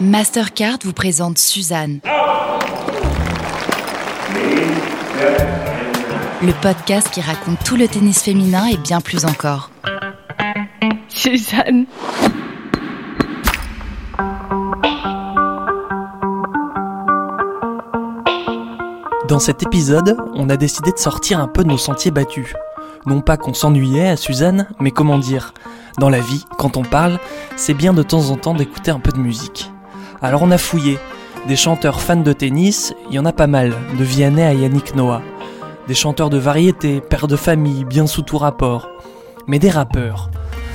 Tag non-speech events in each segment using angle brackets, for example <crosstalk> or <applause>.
Mastercard vous présente Suzanne. Le podcast qui raconte tout le tennis féminin et bien plus encore. Suzanne. Dans cet épisode, on a décidé de sortir un peu de nos sentiers battus. Non pas qu'on s'ennuyait à Suzanne, mais comment dire, dans la vie, quand on parle, c'est bien de temps en temps d'écouter un peu de musique. Alors on a fouillé. Des chanteurs fans de tennis, il y en a pas mal, de Vianney à Yannick Noah. Des chanteurs de variété, pères de famille, bien sous tout rapport. Mais des rappeurs.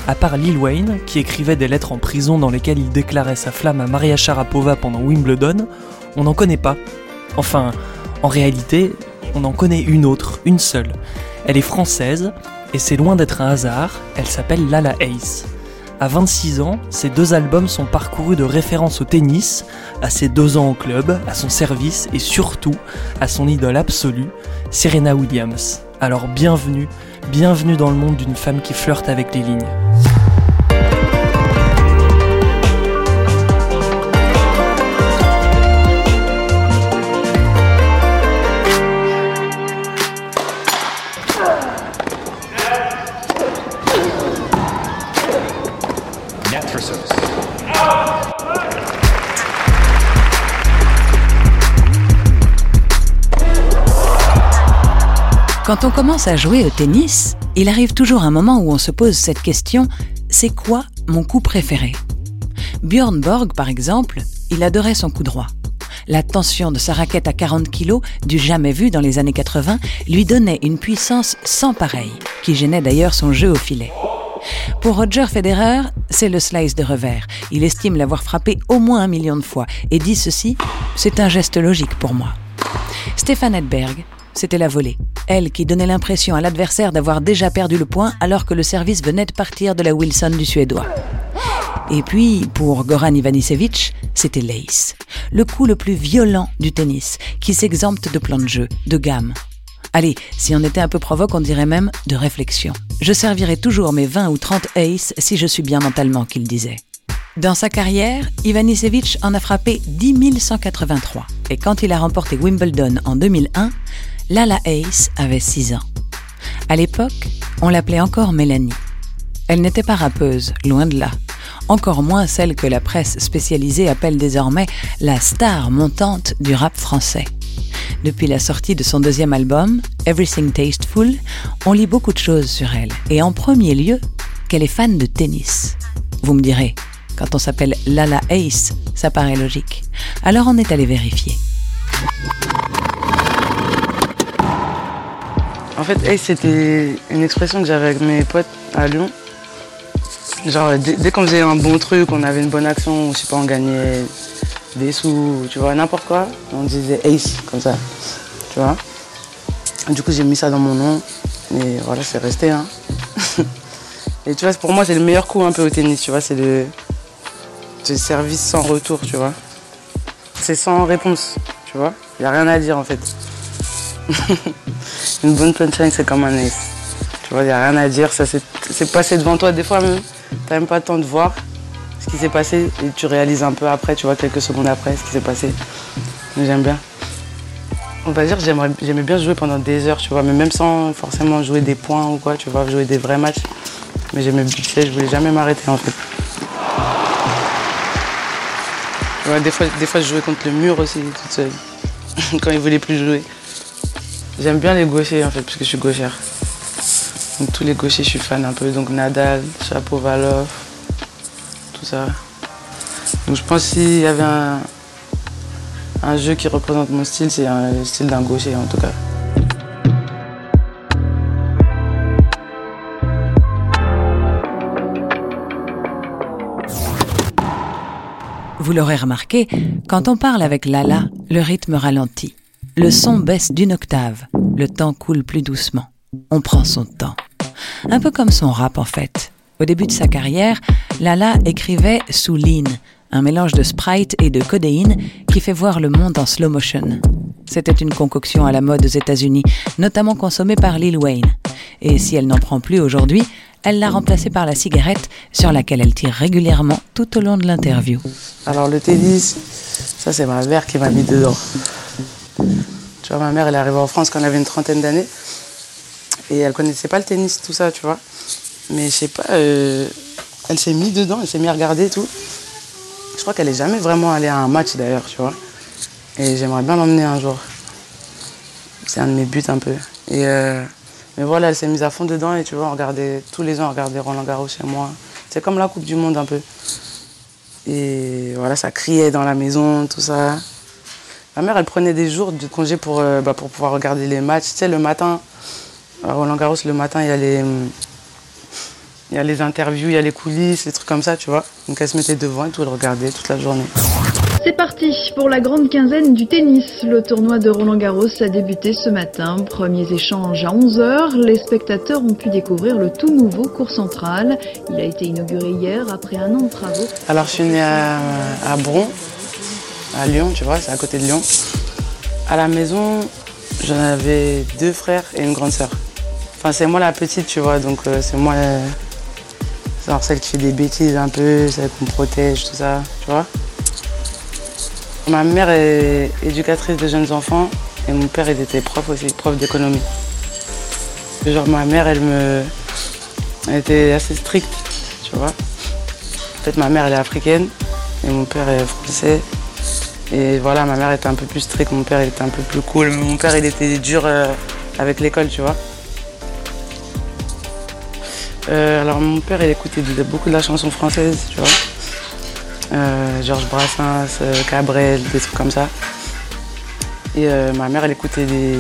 À part Lil Wayne, qui écrivait des lettres en prison dans lesquelles il déclarait sa flamme à Maria Sharapova pendant Wimbledon, on n'en connaît pas. Enfin, en réalité, on en connaît une autre, une seule. Elle est française, et c'est loin d'être un hasard, elle s'appelle Lala Ace. À 26 ans, ses deux albums sont parcourus de références au tennis, à ses deux ans au club, à son service et surtout à son idole absolue, Serena Williams. Alors bienvenue, bienvenue dans le monde d'une femme qui flirte avec les lignes. Quand on commence à jouer au tennis, il arrive toujours un moment où on se pose cette question c'est quoi mon coup préféré? Björn Borg, par exemple, il adorait son coup droit. La tension de sa raquette à 40 kg, du jamais vu dans les années 80, lui donnait une puissance sans pareille, qui gênait d'ailleurs son jeu au filet. Pour Roger Federer, c'est le slice de revers. Il estime l'avoir frappé au moins un million de fois et dit ceci c'est un geste logique pour moi. Stéphane Edberg, c'était la volée. Elle qui donnait l'impression à l'adversaire d'avoir déjà perdu le point alors que le service venait de partir de la Wilson du Suédois. Et puis, pour Goran Ivanisevic, c'était l'ace. Le coup le plus violent du tennis, qui s'exempte de plan de jeu, de gamme. Allez, si on était un peu provoque, on dirait même de réflexion. Je servirai toujours mes 20 ou 30 aces si je suis bien mentalement, qu'il disait. Dans sa carrière, Ivanisevic en a frappé 10 183. Et quand il a remporté Wimbledon en 2001, Lala Ace avait 6 ans. À l'époque, on l'appelait encore Mélanie. Elle n'était pas rappeuse, loin de là. Encore moins celle que la presse spécialisée appelle désormais la star montante du rap français. Depuis la sortie de son deuxième album, Everything Tasteful, on lit beaucoup de choses sur elle. Et en premier lieu, qu'elle est fan de tennis. Vous me direz, quand on s'appelle Lala Ace, ça paraît logique. Alors on est allé vérifier. En fait, Ace, c'était une expression que j'avais avec mes potes à Lyon. Genre, dès, qu'on faisait un bon truc, on avait une bonne action, je sais pas, on gagnait des sous, tu vois, n'importe quoi, on disait Ace, comme ça, tu vois. Du coup, j'ai mis ça dans mon nom, et voilà, c'est resté, hein. <laughs> et tu vois, pour moi, c'est le meilleur coup un peu au tennis, tu vois, c'est le, le service sans retour, tu vois. C'est sans réponse, tu vois. Il n'y a rien à dire, en fait. <laughs> une bonne punchline, c'est comme un ace. Tu vois, il n'y a rien à dire. Ça s'est passé devant toi. Des fois, même, tu n'as même pas le temps de voir ce qui s'est passé. Et tu réalises un peu après, tu vois, quelques secondes après, ce qui s'est passé. J'aime bien. On va dire, j'aimais bien jouer pendant des heures, tu vois, mais même sans forcément jouer des points ou quoi, tu vois, jouer des vrais matchs. Mais j'aimais bien, je voulais jamais m'arrêter en fait. des, fois, des fois, je jouais contre le mur aussi, toute seule, <laughs> quand il voulait plus jouer. J'aime bien les gauchers en fait, parce que je suis gauchère. Donc tous les gauchers, je suis fan un peu. Donc Nadal, Chapovalov, tout ça. Donc je pense s'il y avait un, un jeu qui représente mon style, c'est le style d'un gaucher en tout cas. Vous l'aurez remarqué, quand on parle avec Lala, le rythme ralentit. Le son baisse d'une octave. Le temps coule plus doucement. On prend son temps. Un peu comme son rap en fait. Au début de sa carrière, Lala écrivait sous lean, un mélange de sprite et de codéine qui fait voir le monde en slow motion. C'était une concoction à la mode aux États-Unis, notamment consommée par Lil Wayne. Et si elle n'en prend plus aujourd'hui, elle l'a remplacée par la cigarette, sur laquelle elle tire régulièrement tout au long de l'interview. Alors le tennis, ça c'est ma mère qui m'a mis dedans. Tu vois, ma mère, elle est arrivée en France quand elle avait une trentaine d'années. Et elle connaissait pas le tennis, tout ça, tu vois. Mais je sais pas, euh, elle s'est mise dedans, elle s'est mise à regarder tout. Je crois qu'elle est jamais vraiment allée à un match d'ailleurs, tu vois. Et j'aimerais bien l'emmener un jour. C'est un de mes buts un peu. Et euh, mais voilà, elle s'est mise à fond dedans et tu vois, on tous les ans, on regardait Roland Garros chez moi. C'est comme la Coupe du Monde un peu. Et voilà, ça criait dans la maison, tout ça. Ma mère, elle prenait des jours de congé pour, euh, bah, pour pouvoir regarder les matchs. Tu sais, le matin, à Roland Garros, le matin, il y a les, il y a les interviews, il y a les coulisses, les trucs comme ça, tu vois. Donc elle se mettait devant et tout, elle regardait toute la journée. C'est parti pour la grande quinzaine du tennis. Le tournoi de Roland Garros a débuté ce matin. Premiers échanges à 11h. Les spectateurs ont pu découvrir le tout nouveau cours central. Il a été inauguré hier après un an de travaux. Alors je suis née à, à Bron, à Lyon, tu vois, c'est à côté de Lyon. À la maison, j'en avais deux frères et une grande sœur. Enfin, c'est moi la petite, tu vois, donc euh, c'est moi euh, genre celle qui fait des bêtises un peu, celle qu'on protège, tout ça, tu vois. Ma mère est éducatrice de jeunes enfants et mon père était prof aussi, prof d'économie. Genre ma mère elle me elle était assez stricte, tu vois. En fait ma mère elle est africaine et mon père est français. Et voilà, ma mère était un peu plus stricte, mon père était un peu plus cool. Mon père il était dur euh, avec l'école, tu vois. Euh, alors mon père il écoutait beaucoup de la chanson française, tu vois. Euh, Georges Brassens, Cabrel, des trucs comme ça. Et ma mère elle écoutait des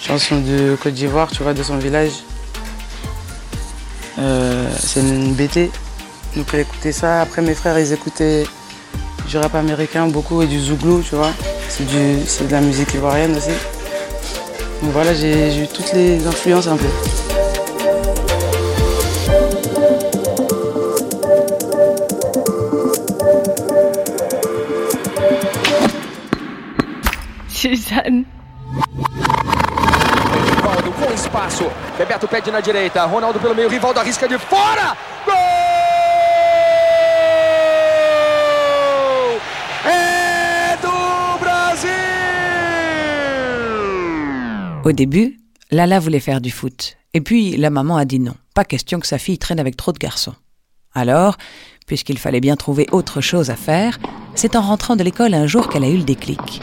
chansons de Côte d'Ivoire, tu vois, de son village. C'est une BT. Donc elle écoutait ça. Après mes frères ils écoutaient du rap américain beaucoup et du zouglou, tu vois. C'est du- c'est de la musique ivoirienne aussi. Donc voilà, j'ai j'ai eu toutes les influences un peu. Suzanne. Rivaldo com espaço. Bebeto pede na direita. Ronaldo pelo meio. Rivaldo arrisca de fora. Au début, Lala voulait faire du foot. Et puis, la maman a dit non. Pas question que sa fille traîne avec trop de garçons. Alors, puisqu'il fallait bien trouver autre chose à faire, c'est en rentrant de l'école un jour qu'elle a eu le déclic.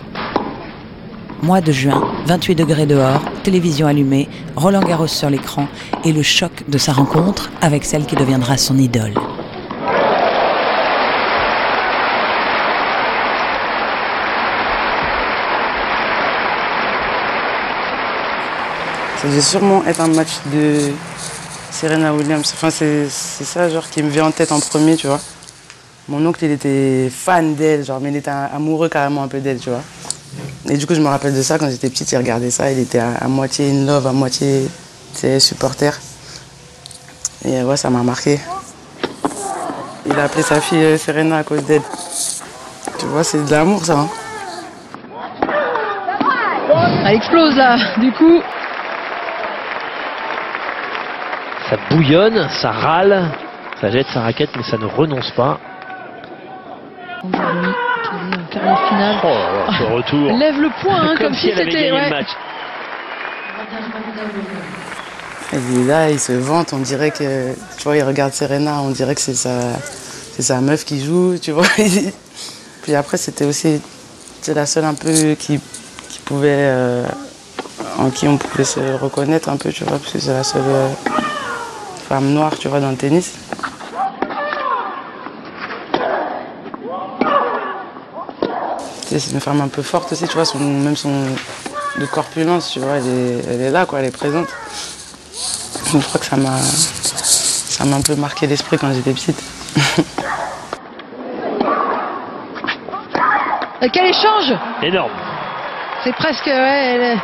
Mois de juin, 28 degrés dehors, télévision allumée, Roland Garros sur l'écran et le choc de sa rencontre avec celle qui deviendra son idole. Ça devait sûrement être un match de Serena Williams. Enfin, c'est ça, genre, qui me vient en tête en premier, tu vois. Mon oncle, il était fan d'elle, genre, mais il était amoureux carrément un peu d'elle, tu vois. Et du coup, je me rappelle de ça quand j'étais petite, il regardait ça, il était à, moitié in love, à moitié, supporter. Et ouais, ça m'a marqué. Il a appelé sa fille euh, Serena à cause d'elle. Tu vois, c'est de l'amour, ça. hein. Elle explose là, du coup. Ça bouillonne, ça râle, ça jette sa raquette, mais ça ne renonce pas. Aujourd'hui, en quart de finale. Oh là là, ce retour. Lève le point, hein, <laughs> Comme, comme, si c'était. ouais. le match. Et là, il se vante, on dirait que, tu vois, il regarde Serena, on dirait que c'est sa, c'est sa meuf qui joue, tu vois. <laughs> Puis après, c'était aussi, c'est la seule un peu qui, qui pouvait, euh, en qui on pouvait se reconnaître un peu, tu vois, parce que c'est la seule euh, femme noire, tu vois, dans le tennis. C'est une femme un peu forte aussi, tu vois, son, même son de corpulence, tu vois, elle est, elle est là, quoi, elle est présente. Je crois que ça m'a ça m'a un peu marqué l'esprit quand j'étais petite. <laughs> Euh, quel échange Énorme. C'est presque. ouais, elle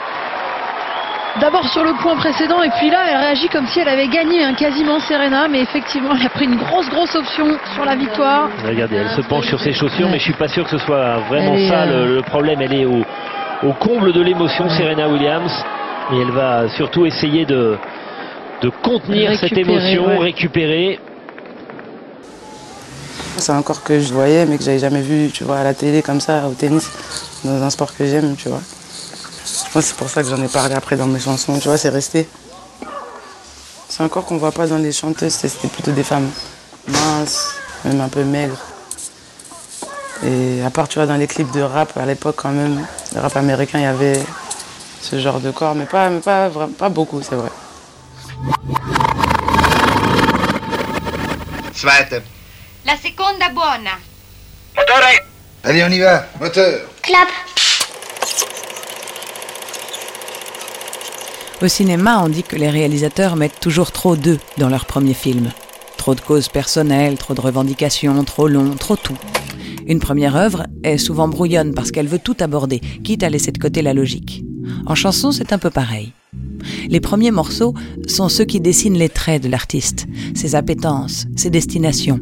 D'abord sur le point précédent et puis là elle réagit comme si elle avait gagné hein, quasiment Serena mais effectivement elle a pris une grosse grosse option sur la victoire. Regardez, elle se penche sur ses chaussures, mais je suis pas sûr que ce soit vraiment Elle ça euh, le, le problème. Elle est au, au comble de l'émotion, Serena Williams. Et elle va surtout essayer de, de contenir cette émotion, récupérer. C'est encore que je voyais, mais que j'avais jamais vu, tu vois, à la télé comme ça, au tennis, dans un sport que j'aime, tu vois. C'est pour ça que j'en ai parlé après dans mes chansons, tu vois, c'est resté. C'est encore qu'on voit pas dans les chanteuses, c'était plutôt des femmes minces, même un peu maigres. Et à part, tu vois, dans les clips de rap, à l'époque quand même, le rap américain, il y avait ce genre de corps, mais pas, mais pas, pas beaucoup, c'est vrai. La seconda buona. Motore Allez, on y va. Moteur. Clap. Au cinéma, on dit que les réalisateurs mettent toujours trop d'eux dans leur premier film. Trop de causes personnelles, trop de revendications, trop long, trop tout. Une première œuvre est souvent brouillonne parce qu'elle veut tout aborder, quitte à laisser de côté la logique. En chanson, c'est un peu pareil. Les premiers morceaux sont ceux qui dessinent les traits de l'artiste, ses appétences, ses destinations.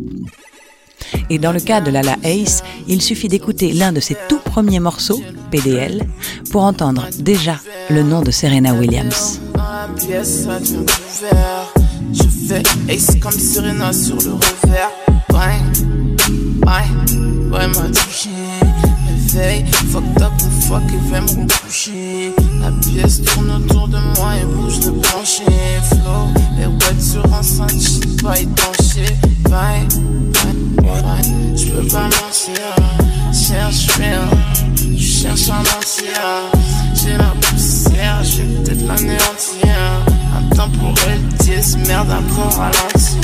Et dans le cas de Lala Ace, il suffit d'écouter l'un de ses tout premiers morceaux, PDL, pour entendre déjà le nom de Serena Williams. Je fais Ace comme Serena sur le revers. Ouais, ouais, ouais, m'a touché. Réveil, fucked up ou fuck et vais me recoucher. La pièce tourne autour de moi et bouge le plancher. Flow, et wet sur enceinte, j'suis pas étanché. Ouais, ouais, ouais, j'peux pas mentir. Cherche rien, j'cherche un mentir. J'ai la poussière, j'vais peut-être l'anéantir. Un temps pour elle, 10 merde, après ralenti.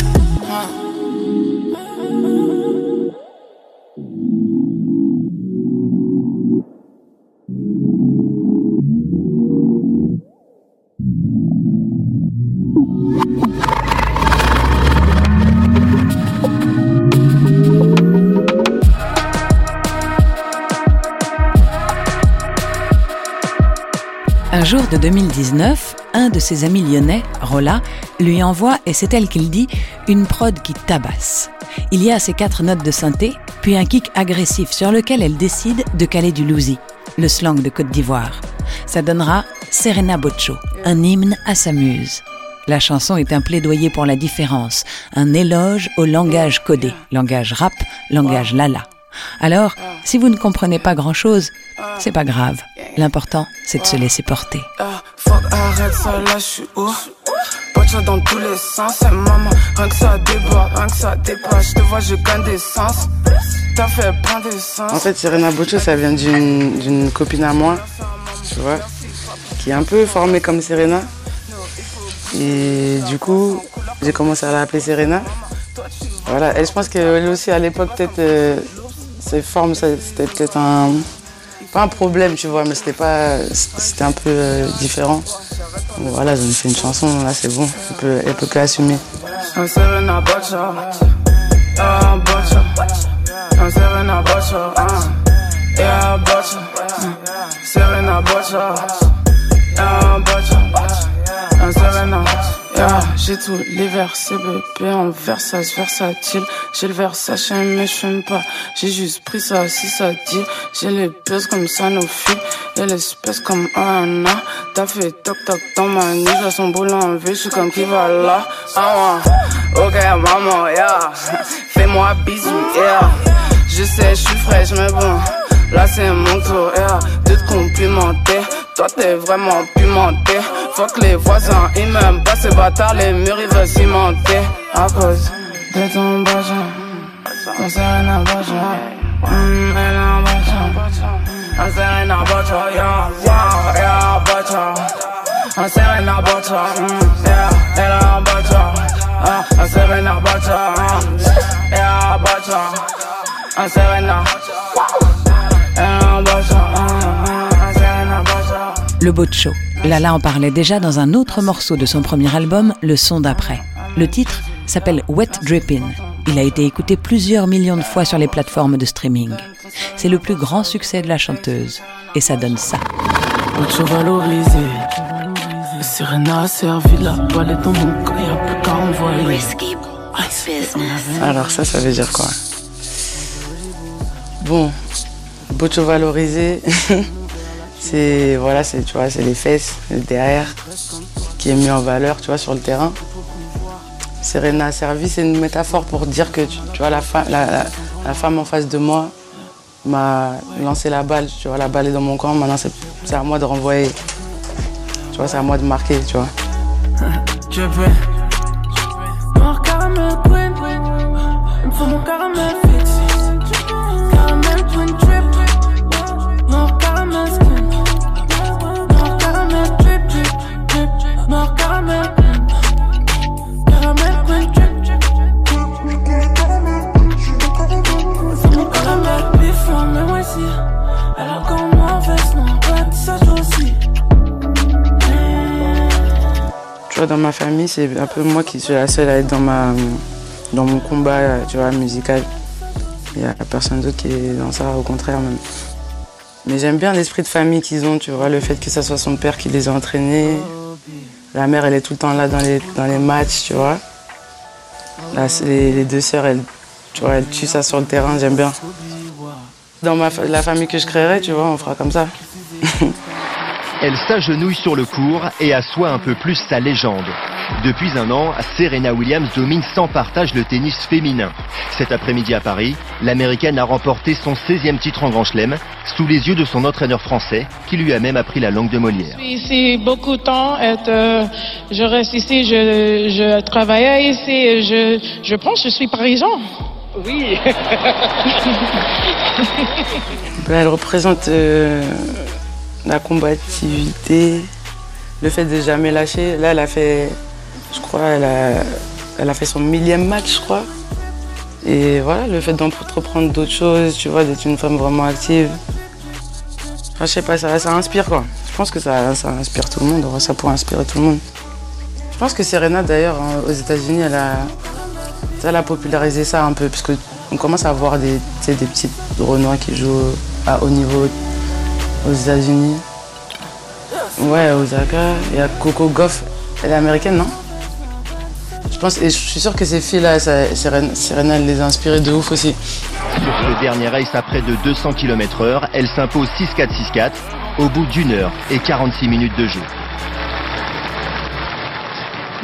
Un jour de 2019, un de ses amis lyonnais, Rolla, lui envoie, et c'est elle qui le dit, une prod qui tabasse. Il y a ces quatre notes de synthé, puis un kick agressif sur lequel elle décide de caler du lousi, le slang de Côte d'Ivoire. Ça donnera Serena Bocho, un hymne à sa muse. La chanson est un plaidoyer pour la différence, un éloge au langage codé, langage rap, langage lala. Alors, si vous ne comprenez pas grand-chose, c'est pas grave. L'important, c'est de se laisser porter. Fuck, arrête ça, là, je suis où? Pocha dans tous les sens, et maman, rien que ça débat, rien que ça dépasse, je te vois, je gagne des sens. T'as fait prendre des sens. En fait, Serena Bocho, ça vient d'une d'une copine à moi, tu vois, qui est un peu formée comme Serena. Et du coup, j'ai commencé à l'appeler Serena. Voilà, elle, je pense qu'elle aussi, à l'époque, peut-être, euh, ses formes, c'était peut-être un. Pas un problème, tu vois, mais c'était pas. C'était un peu euh, différent. Voilà, j'en ai fait une chanson, là, c'est bon. Elle peut, elle assumer. J'ai tous les versets bébé en Versace, versatile, j'ai le Versace mais je fume pas, j'ai juste pris ça si ça dit, j'ai les pièces comme Sanofi, et l'espèce comme Anna, t'as fait toc toc dans ma nuit, à son boulot en vie, je suis comme qui va là, ah ouais. Ok maman, yeah, fais-moi bisou, yeah, je sais je suis fraîche mais bon, là c'est mon yeah, de te complimenter, toi t'es vraiment pimenté, fuck les voisins, ils m'aiment pas ces bâtards, les murs ils veulent cimenter, à cause de ton bagin, ton Serena Baja, hum, elle a un baja, un Serena Baja, yeah, wow, yeah, Baja, un Serena Baja, hum, yeah, elle a un baja, ah, un Serena Baja, hum, yeah, Baja, un Serena, Le Bocho. Lala en parlait déjà dans un autre morceau de son premier album, Le son d'après. Le titre s'appelle Wet Drippin'. Il a été écouté plusieurs millions de fois sur les plateformes de streaming. C'est le plus grand succès de la chanteuse. Et ça donne ça. Autre valorisé. Serena a servi la balle est dans mon corps, y'a plus qu'à envoyer. Alors ça, ça veut dire quoi? Bon, Bocho valorisé, <laughs> c'est voilà, c'est tu vois, c'est les fesses, le derrière qui est mis en valeur, tu vois, sur le terrain. Serena servi, c'est une métaphore pour dire que tu, vois la, la, femme en face de moi m'a lancé la balle, tu vois, la balle est dans mon camp, maintenant c'est à moi de renvoyer. Tu vois, c'est à moi de marquer, tu vois. <laughs> ma famille, c'est un peu moi qui suis la seule à être dans, ma, dans mon combat tu vois, musical. Il n'y a personne d'autre qui est dans ça, au contraire même. Mais j'aime bien l'esprit de famille qu'ils ont, tu vois, le fait que ce soit son père qui les a entraînés. La mère, elle est tout le temps là dans les, dans les matchs, tu vois. les, deux sœurs, elles, tu vois, elles tuent ça sur le terrain, j'aime bien. Dans ma, la famille que je créerai, tu vois, on fera comme ça. <laughs> Elle s'agenouille sur le cours et assoit un peu plus sa légende. Depuis un an, Serena Williams domine sans partage le tennis féminin. Cet après-midi à Paris, l'américaine a remporté son 16e titre en Grand Chelem sous les yeux de son entraîneur français qui lui a même appris la langue de Molière. Ici beaucoup de temps, euh, je reste ici, je, je travaille ici, je, je pense que je suis parisien. Oui. <laughs> Elle représente euh, la combativité, le fait de jamais lâcher. Là, elle a fait, je crois, elle a, elle a fait son millième match, je crois. Et voilà, le fait d'entreprendre d'autres choses, tu vois, d'être une femme vraiment active. Je sais pas, ça, inspire quoi. Je pense que ça, ça inspire tout le monde, ça pourrait inspirer tout le monde. Je pense que Serena d'ailleurs hein, aux États-Unis, elle a, popularisé ça un peu, parce qu'on commence à voir des, des petites Renois qui jouent à haut niveau aux États-Unis. Ouais, Osaka. Il y a Coco Goff. Elle est américaine, non? Je pense, et je suis sûr que ces filles-là, Serena, les a inspirées de ouf aussi. Sur ce dernier race à près de 200 km/h, elle s'impose 6-4-6-4 au bout d'une heure et 46 minutes de jeu.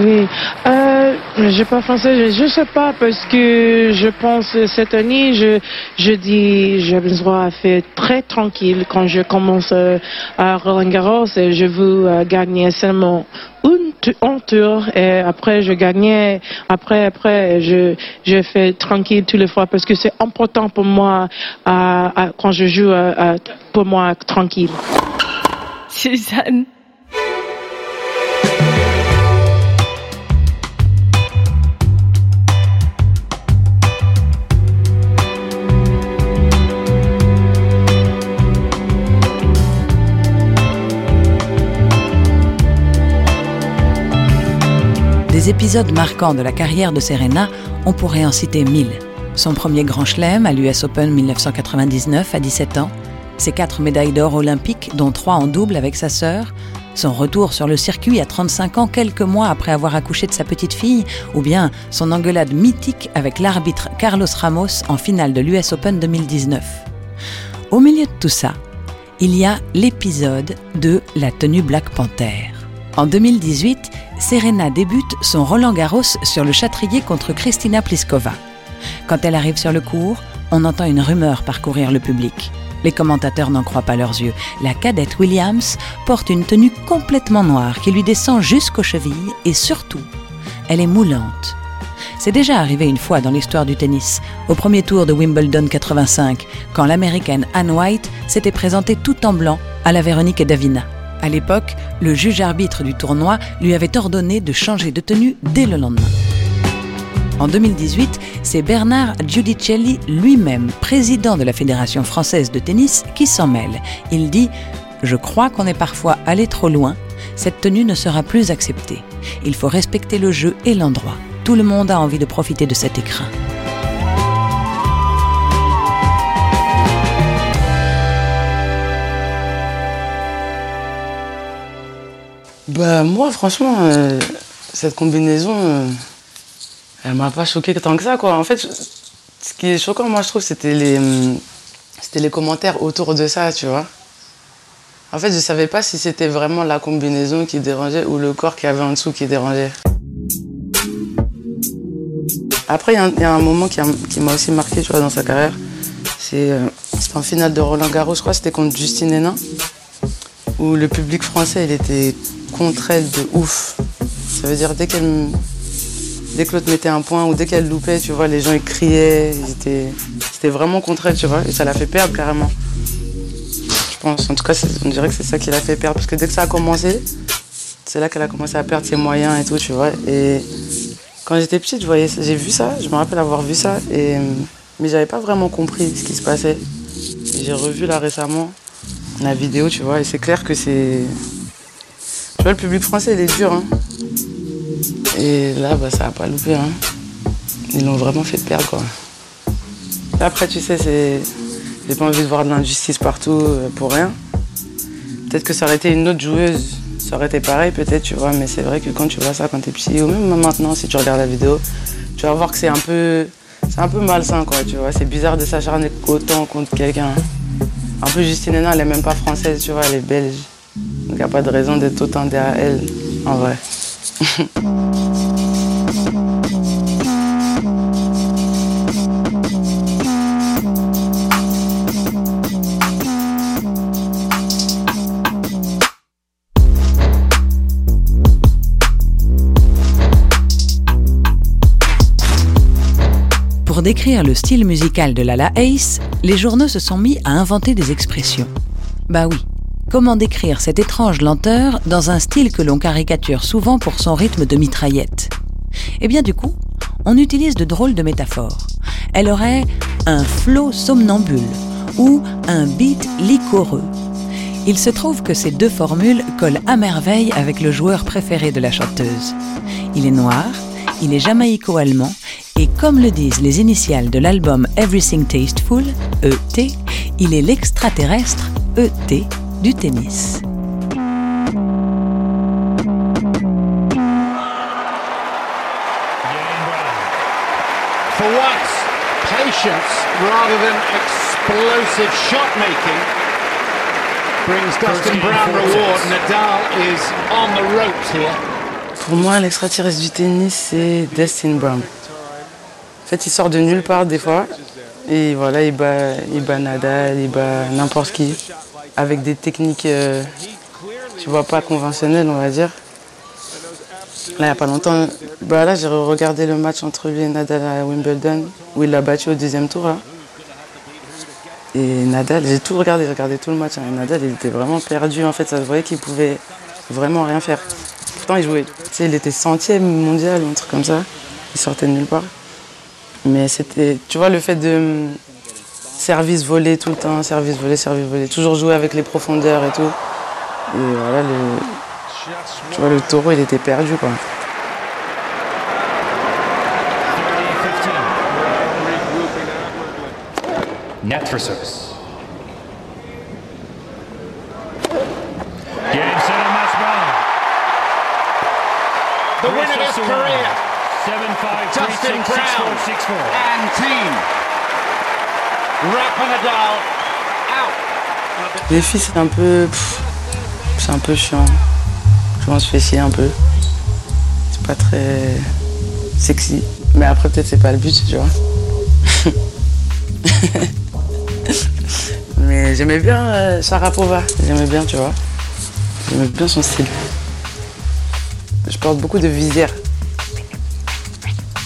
Oui, euh, je pas français, je, ne sais pas parce que je pense cette année, je, je dis, j'ai besoin de faire très tranquille quand je commence euh, à Roland Garros et je veux euh, gagner seulement une tour et après je gagnais, après, après je, je fais tranquille tous les fois parce que c'est important pour moi quand je joue pour moi tranquille. Suzanne. Des épisodes marquants de la carrière de Serena, on pourrait en citer mille. Son premier grand chelem à l'US Open 1999 à 17 ans, ses quatre médailles d'or olympiques, dont trois en double avec sa sœur, son retour sur le circuit à 35 ans quelques mois après avoir accouché de sa petite fille, ou bien son engueulade mythique avec l'arbitre Carlos Ramos en finale de l'US Open 2019. Au milieu de tout ça, il y a l'épisode de la tenue Black Panther. En 2018, Serena débute son Roland Garros sur le Châtrier contre Kristina Pliskova. Quand elle arrive sur le cours, on entend une rumeur parcourir le public. Les commentateurs n'en croient pas leurs yeux. La cadette Williams porte une tenue complètement noire qui lui descend jusqu'aux chevilles et surtout, elle est moulante. C'est déjà arrivé une fois dans l'histoire du tennis, au premier tour de Wimbledon 85, quand l'américaine Anne White s'était présentée tout en blanc à la Véronique et Davina. À l'époque, le juge arbitre du tournoi lui avait ordonné de changer de tenue dès le lendemain. En 2018, c'est Bernard Giudicelli lui-même, président de la Fédération française de tennis, qui s'en mêle. Il dit Je crois qu'on est parfois allé trop loin. Cette tenue ne sera plus acceptée. Il faut respecter le jeu et l'endroit. Tout le monde a envie de profiter de cet écrin. Bah moi franchement, euh, cette combinaison, euh, elle m'a pas choqué tant que ça quoi. En fait, ce qui est choquant moi je trouve c'était les, hum, c'était les commentaires autour de ça, tu vois. En fait, je savais pas si c'était vraiment la combinaison qui dérangeait ou le corps qui avait en dessous qui dérangeait. Après, il y, a un moment qui, m'a aussi marqué tu vois, dans sa carrière. C'est euh, en finale de Roland Garros, je crois, c'était contre Justine Hénin, où le public français, il était contre elle de ouf. Ça veut dire dès qu'elle dès que l'autre mettait un point ou dès qu'elle loupait, tu vois, les gens ils criaient, c'était vraiment contre elle, tu vois, et ça l'a fait perdre carrément. Je pense, en tout cas, on dirait que c'est ça qui l'a fait perdre, parce que dès que ça a commencé, c'est là qu'elle a commencé à perdre ses moyens et tout, tu vois. Et quand j'étais petite, j'ai vu ça, je me rappelle avoir vu ça, et, mais j'avais pas vraiment compris ce qui se passait. J'ai revu là récemment la vidéo, tu vois, et c'est clair que c'est. Tu vois, le public français, il est dur, hein. Et là, bah, ça n'a pas loupé. Hein. Ils l'ont vraiment fait perdre. Quoi. Après, tu sais, c'est... j'ai pas envie de voir de l'injustice partout euh, pour rien. Peut-être que ça aurait été une autre joueuse, ça aurait été pareil peut-être, tu vois. Mais c'est vrai que quand tu vois ça quand t'es petit, ou même maintenant, si tu regardes la vidéo, tu vas voir que c'est un peu, c'est un peu malsain, quoi. Tu vois, c'est bizarre de s'acharner autant contre quelqu'un. Un peu Justine Hénin, elle est même pas française, tu vois, elle est belge. Il n'y a pas de raison d'être autant derrière elle, en vrai. <laughs> Pour décrire le style musical de Lala Ace, les journaux se sont mis à inventer des expressions. Bah oui, comment décrire cette étrange lenteur dans un style que l'on caricature souvent pour son rythme de mitraillette? Eh bien du coup, on utilise de drôles de métaphores. Elle aurait un flot somnambule ou un beat liquoreux. Il se trouve que ces deux formules collent à merveille avec le joueur préféré de la chanteuse. Il est noir, il est jamaïco-allemand et comme le disent les initiales de l'album Everything Tasteful, ET, il est l'extraterrestre ET du tennis. For once, patience rather than explosive shot making brings Dustin Brown reward. Nadal is on the ropes here. Pour moi, l'extraterrestre du tennis, c'est Dustin Brown. En fait, il sort de nulle part des fois. Et voilà, il bat, il bat Nadal, il bat n'importe qui. Avec des techniques, euh, tu vois, pas conventionnelles, on va dire. Là, il n'y a pas longtemps, bah là, j'ai regardé le match entre lui et Nadal à Wimbledon, où il l'a battu au deuxième tour. Et Nadal, j'ai tout regardé, j'ai regardé tout le match. Hein. Nadal, il était vraiment perdu, en fait, ça se voyait qu'il pouvait vraiment rien faire. Pourtant, il jouait, tu sais, il était centième mondial, un truc comme ça. Il sortait de nulle part. Mais c'était, tu vois, le fait de service volé tout le temps, service volé, service volé, toujours jouer avec les profondeurs et tout. Et voilà, le, tu vois, le taureau, il était perdu, quoi. Net for service. The winner of his career. Justin Brown and team. Les filles, c'est un peu. C'est un peu chiant. Je m'en fait un peu. C'est pas très sexy. Mais après, peut-être c'est pas le but, tu vois. <laughs> Mais j'aimais bien euh, Sharapova. J'aimais bien, tu vois. J'aimais bien son style. Je porte beaucoup de visières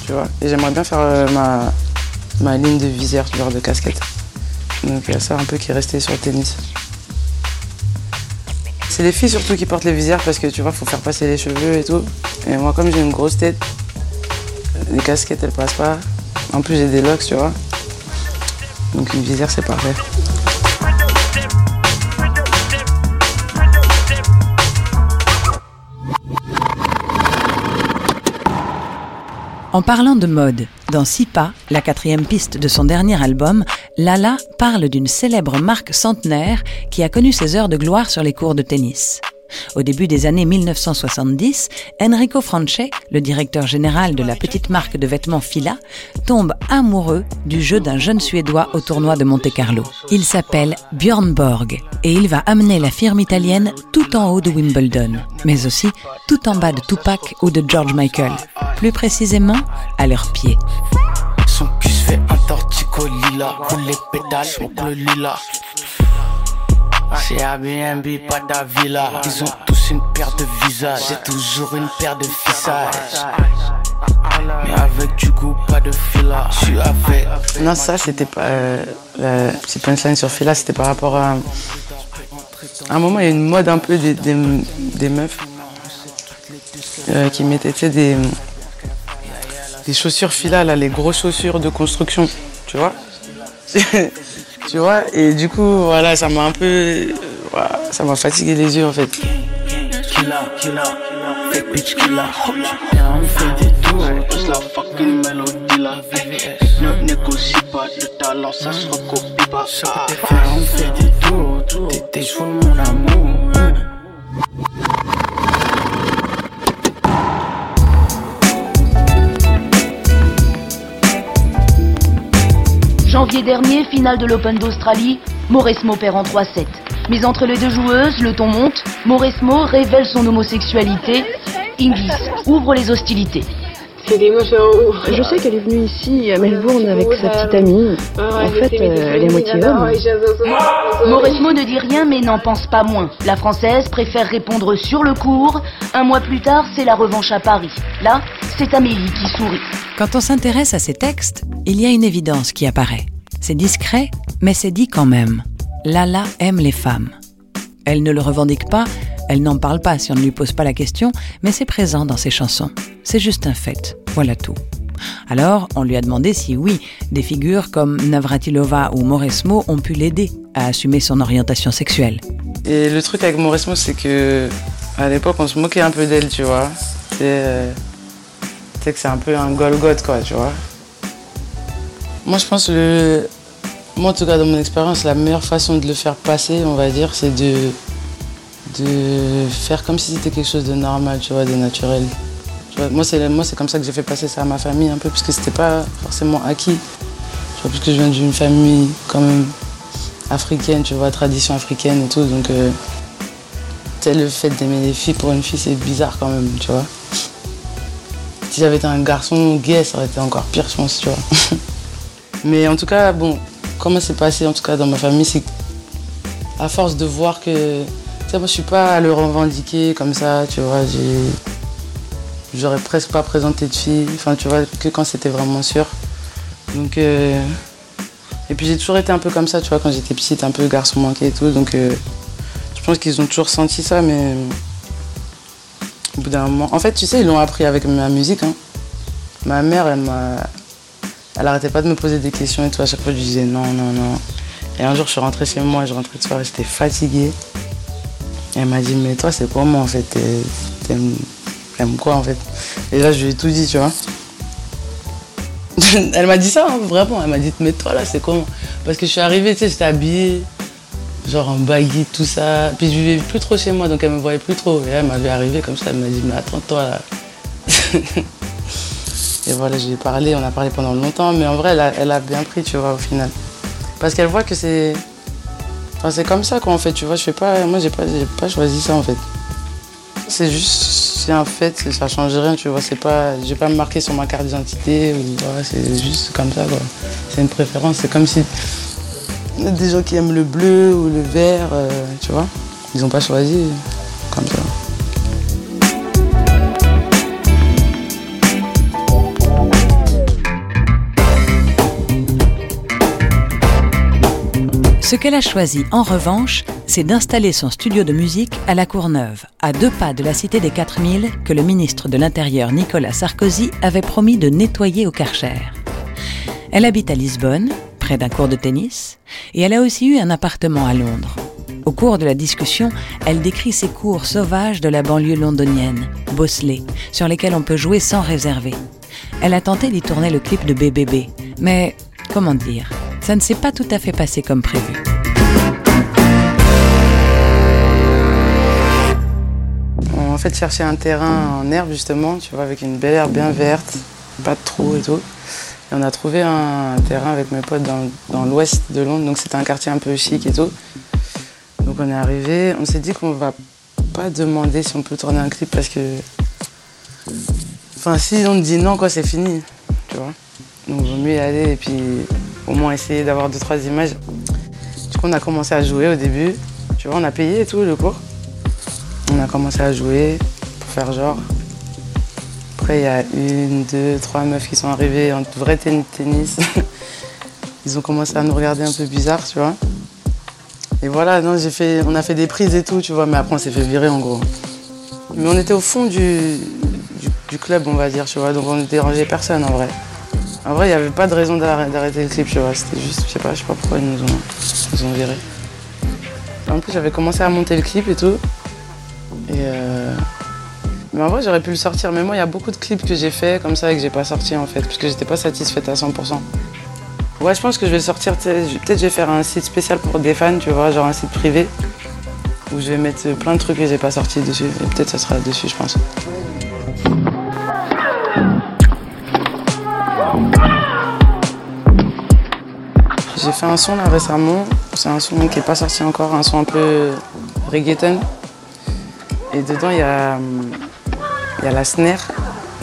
tu vois. Et j'aimerais bien faire euh, ma, ma ligne de visière, genre de casquette. Donc il y a ça un peu qui est resté sur le tennis. C'est les filles surtout qui portent les visières parce que tu vois, faut faire passer les cheveux et tout. Et moi, comme j'ai une grosse tête, les casquettes elles passent pas. En plus, j'ai des locks, tu vois. Donc une visière, c'est parfait. En parlant de mode, dans Sipa, la quatrième piste de son dernier album, Lala parle d'une célèbre marque centenaire qui a connu ses heures de gloire sur les cours de tennis. Au début des années 1970, Enrico Franche, le directeur général de la petite marque de vêtements Fila, tombe amoureux du jeu d'un jeune Suédois au tournoi de Monte-Carlo. Il s'appelle Björn Borg et il va amener la firme italienne tout en haut de Wimbledon, mais aussi tout en bas de Tupac ou de George Michael, plus précisément à leurs pieds. C'est Airbnb, pas d'Avila. Ils ont tous une paire de visages. J'ai toujours une paire de fissages. Mais avec du goût, pas de fila. Je suis avec. Non, ça, c'était pas. Euh, la petite punchline sur fila, c'était par rapport à. À un moment, il y a une mode un peu des, des, des meufs euh, qui mettaient des, des chaussures fila, là, les grosses chaussures de construction, tu vois <laughs> Tu vois Et du coup, voilà, ça m'a un peu. Voilà, ça m'a fatigué les yeux en fait. On fait des tours, tous la fucking Dernier, finale de l'Open d'Australie, Mauresmo perd en 3-7. Mais entre les deux joueuses, le ton monte, Mauresmo révèle son homosexualité, Ingis ouvre les hostilités. Je sais qu'elle est venue ici à Melbourne avec sa petite amie. En fait, euh, elle est moitié homme. Mauresmo ne dit rien mais n'en pense pas moins. La Française préfère répondre sur le cours. Un mois plus tard, c'est la revanche à Paris. Là, c'est Amélie qui sourit. Quand on s'intéresse à ces textes, il y a une évidence qui apparaît. C'est discret, mais c'est dit quand même. Lala aime les femmes. Elle ne le revendique pas, elle n'en parle pas si on ne lui pose pas la question, mais c'est présent dans ses chansons. C'est juste un fait. Voilà tout. Alors, on lui a demandé si oui, des figures comme Navratilova ou Mauresmo ont pu l'aider à assumer son orientation sexuelle. Et le truc avec Mauresmo, c'est que l'époque, on se moquait un peu d'elle, tu vois. C'est euh, que c'est un peu un Golgoth, quoi, tu vois. Moi, je pense que, moi, en tout cas, dans mon expérience, la meilleure façon de le faire passer, on va dire, c'est de, de faire comme si c'était quelque chose de normal, tu vois, de naturel. moi, c'est comme ça que j'ai fait passer ça à ma famille un peu, parce que c'était pas forcément acquis. Tu vois, parce je viens d'une famille quand même africaine, tu vois, tradition africaine et tout, donc euh, le fait d'aimer les filles pour une fille, c'est bizarre quand même, tu vois. Si j'avais été un garçon gay, ça aurait été encore pire, je pense, tu vois. <laughs> Mais en tout cas, bon, comment c'est passé, en tout cas dans ma famille, c'est à force de voir que. Tu sais, moi, je suis pas à le revendiquer comme ça, tu vois. J'aurais presque pas présenté de fille, enfin, tu vois, que quand c'était vraiment sûr. Donc. Euh, et puis j'ai toujours été un peu comme ça, tu vois, quand j'étais petite, un peu garçon manqué et tout. Donc euh, je pense qu'ils ont toujours senti ça, mais au bout d'un moment. En fait, tu sais, ils l'ont appris avec ma musique. Hein. Ma mère, elle m'a. Elle arrêtait pas de me poser des questions et tout. À chaque fois, je disais non, non, non. Et un jour, je suis rentrée chez moi, je rentrais de soirée, j'étais fatiguée. elle m'a dit, mais toi, c'est comment en fait? T'aimes quoi en fait? Et là, je lui ai tout dit, tu vois. <laughs> elle m'a dit ça, hein, vraiment. Elle m'a dit, mais toi là, c'est comment? Parce que je suis arrivée, tu sais, j'étais habillée genre en baggy, tout ça. Puis je vivais plus trop chez moi, donc elle me voyait plus trop. Et elle m'avait arrivé comme ça, elle m'a dit, mais attends-toi là. <laughs> et voilà, je lui ai parlé, on a parlé pendant longtemps, mais en vrai, elle a, bien pris, tu vois, au final. Parce qu'elle voit que c'est. Enfin, c'est comme ça quoi, en fait, tu vois, je fais pas. Moi, j'ai pas, pas choisi ça, en fait. C'est juste. C'est un fait, ça change rien, tu vois. C'est pas. J'ai pas marqué sur ma carte d'identité, c'est juste comme ça, quoi. C'est une préférence, c'est comme si des gens qui aiment le bleu ou le vert, euh, tu vois. Ils n'ont pas choisi comme ça. Ce qu'elle a choisi, en revanche, c'est d'installer son studio de musique à La Courneuve, à deux pas de la cité des 4000 que le ministre de l'Intérieur Nicolas Sarkozy avait promis de nettoyer au Karcher. Elle habite à Lisbonne près d'un cours de tennis, et elle a aussi eu un appartement à Londres. Au cours de la discussion, elle décrit ces cours sauvages de la banlieue londonienne, Bosseley, sur lesquels on peut jouer sans réserver. Elle a tenté d'y tourner le clip de BBB, mais comment dire, ça ne s'est pas tout à fait passé comme prévu. fait chercher un terrain en herbe justement, tu vois, avec une belle herbe bien verte, pas de trous et tout. Et on a trouvé un terrain avec mes potes dans, dans l'ouest de Londres, donc c'était un quartier un peu chic et tout. Donc on est arrivé, on s'est dit qu'on va pas demander si on peut tourner un clip parce que. Enfin, si on dit non, quoi, c'est fini, tu vois. Donc vaut mieux y aller et puis au moins essayer d'avoir deux, trois images. Du coup, on a commencé à jouer au début, tu vois, on a payé et tout le cours. On a commencé à jouer pour faire genre. Après, il y a une, deux, trois meufs qui sont arrivées en vrai tennis. <laughs> Ils ont commencé à nous regarder un peu bizarre, tu vois. Et voilà, non, fait, on a fait des prises et tout, tu vois, mais après on s'est fait virer en gros. Mais on était au fond du, du, club, on va dire, tu vois, donc on ne dérangeait personne en vrai. En vrai, il n'y avait pas de raison d'arrêter le clip, tu vois, c'était juste, je sais pas, je sais pas pourquoi ils nous ont, nous ont virés. En plus, j'avais commencé à monter le clip et tout. Euh... Mais en vrai, j'aurais pu le sortir. Mais moi, il y a beaucoup de clips que j'ai fait comme ça et que j'ai pas sorti en fait, parce que j'étais pas satisfaite à 100%. Ouais, je pense que je vais sortir. Peut-être je vais faire un site spécial pour des fans, tu vois, genre un site privé. Où je vais mettre plein de trucs que j'ai pas sortis dessus. Et peut-être ça sera dessus, je pense. J'ai fait un son là récemment. C'est un son qui est pas sorti encore, un son un peu reggaeton. Et dedans, il y a, il y a la snare.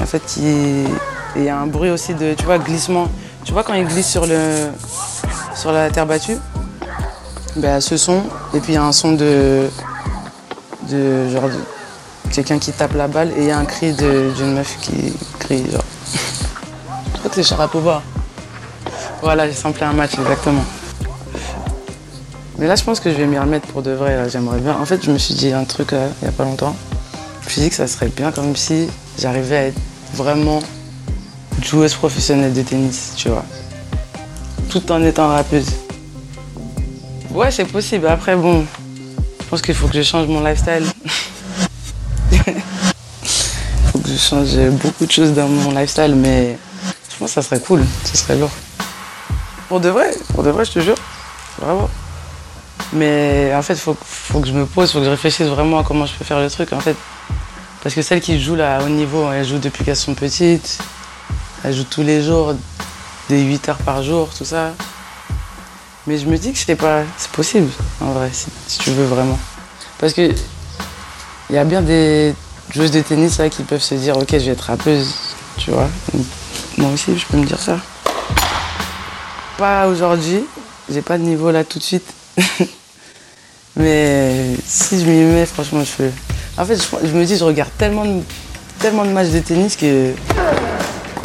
En fait, il y a un bruit aussi de, tu vois, glissement. Tu vois quand il glisse sur, le, sur la terre battue? Ben, Ce son, et puis il y a un son de, de genre de quelqu'un qui tape la balle et il y a un cri d'une meuf qui crie genre. Je crois que c'est. Voilà, j'ai samplé un match exactement. Mais là, je pense que je vais m'y remettre pour de vrai. J'aimerais bien. En fait, je me suis dit un truc il n'y a pas longtemps. Je me suis dit que ça serait bien comme si j'arrivais à être vraiment joueuse professionnelle de tennis, tu vois. Tout en étant rappeuse. Ouais, c'est possible. Après, bon, je pense qu'il faut que je change mon lifestyle. Il <laughs> faut que je change beaucoup de choses dans mon lifestyle, mais je pense que ça serait cool, ça serait lourd. Pour de vrai, pour de vrai, je te jure. Vraiment. Mais en fait, faut, faut, que je me pose, faut que je réfléchisse vraiment à comment je peux faire le truc, en fait. Parce que celles qui jouent là, à haut niveau, elles jouent depuis qu'elles sont petites. Elle joue tous les jours, des 8 heures par jour, tout ça. Mais je me dis que c'est pas. C'est possible, en vrai, si, tu veux vraiment. Parce que il y a bien des joueuses de tennis là qui peuvent se dire ok je vais être rappeuse, tu vois. Moi aussi je peux me dire ça. Pas aujourd'hui, j'ai pas de niveau là tout de suite. <laughs> Mais si je m'y mets, franchement je peux. En fait, je, je, me dis je regarde tellement de, tellement de matchs de tennis que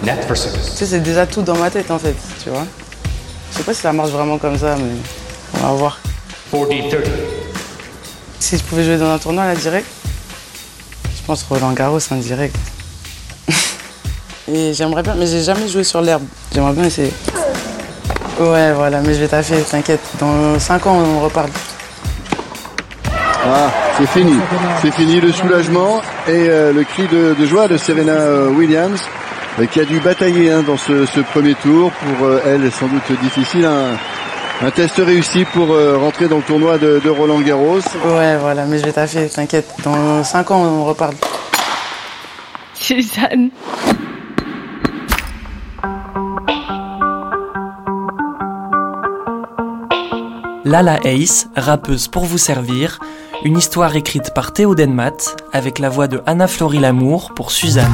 Net Tu sais, c'est déjà tout dans ma tête en fait, tu vois. Je sais pas si ça marche vraiment comme ça, mais on va voir. 40, 30. Si je pouvais jouer dans un tournoi là direct, je pense Roland Garros en direct. <laughs> Et j'aimerais bien, mais j'ai jamais joué sur l'herbe. J'aimerais bien essayer. Ouais, voilà, mais je vais taffer, t'inquiète. Dans 5 ans, on reparle. Ah, c'est fini. C'est fini le soulagement et euh, le cri de, de, joie de Serena euh, Williams qui a dû batailler hein, dans ce, ce, premier tour. Pour euh, elle, sans doute difficile. Un, un test réussi pour euh, rentrer dans le tournoi de, de, Roland Garros. Ouais, voilà, mais je vais taffer, t'inquiète. Dans 5 ans, on reparle. Suzanne. Lala Ace, rappeuse pour vous servir, une histoire écrite par Théo Denmat avec la voix de Anna Florie Lamour pour Suzanne.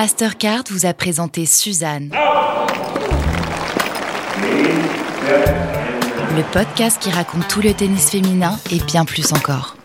Mastercard vous a présenté Suzanne. Le podcast qui raconte tout le tennis féminin et bien plus encore.